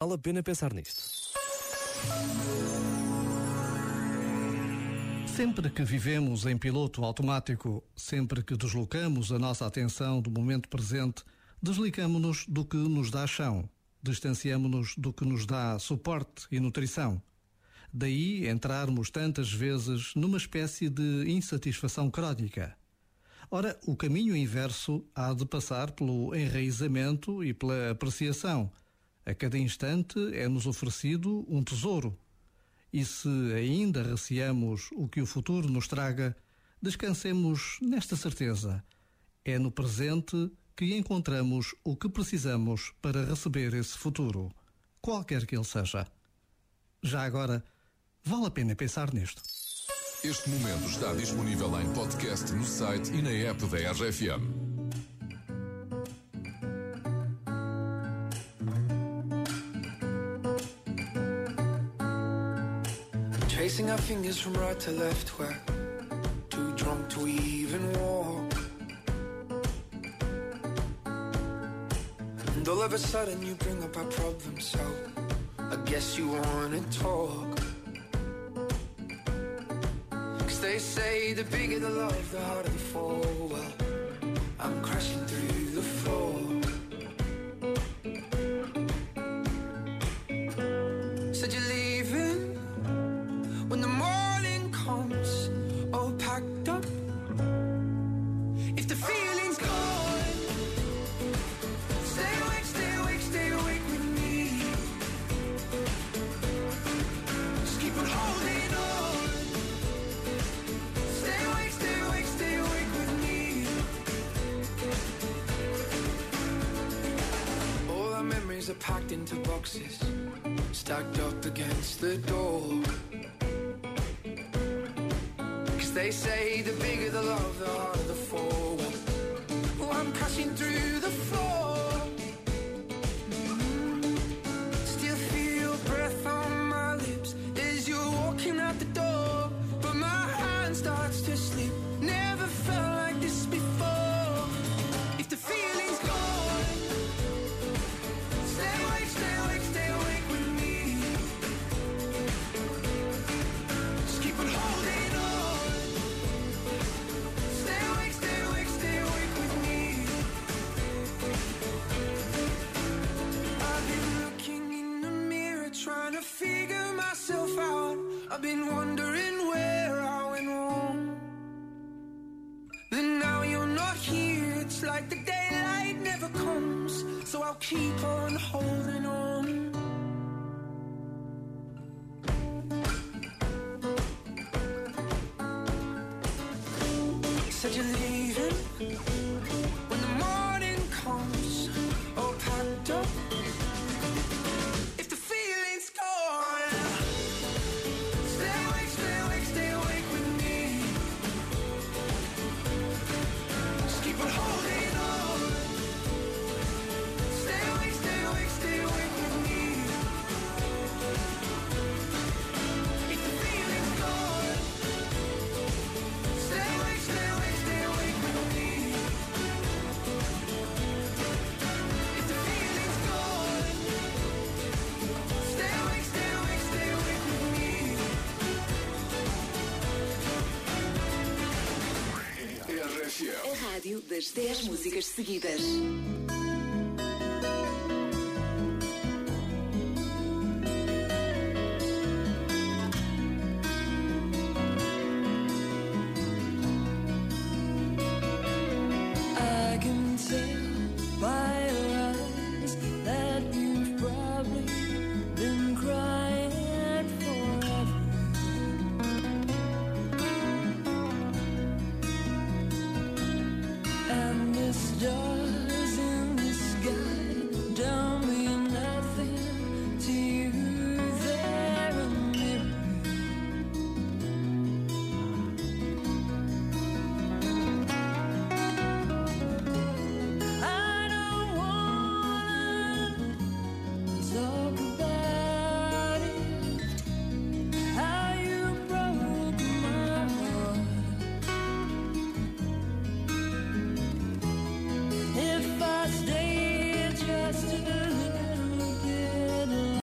Vale a pena pensar nisto. Sempre que vivemos em piloto automático, sempre que deslocamos a nossa atenção do momento presente, desligamos-nos do que nos dá chão, distanciamos-nos do que nos dá suporte e nutrição. Daí entrarmos tantas vezes numa espécie de insatisfação crónica. Ora, o caminho inverso há de passar pelo enraizamento e pela apreciação a cada instante é-nos oferecido um tesouro. E se ainda receamos o que o futuro nos traga, descansemos nesta certeza. É no presente que encontramos o que precisamos para receber esse futuro, qualquer que ele seja. Já agora, vale a pena pensar nisto. Este momento está disponível em podcast no site e na app da RFM. Tracing our fingers from right to left, we're too drunk to even walk. And all of a sudden you bring up our problems, so I guess you wanna talk. Cause they say the bigger the love, the harder the fall. Well, are packed into boxes, stacked up against the door. Cause they say the bigger the love, the harder the fall. I'm crashing through the floor. Said you're leaving when the morning das 10 músicas seguidas. yo.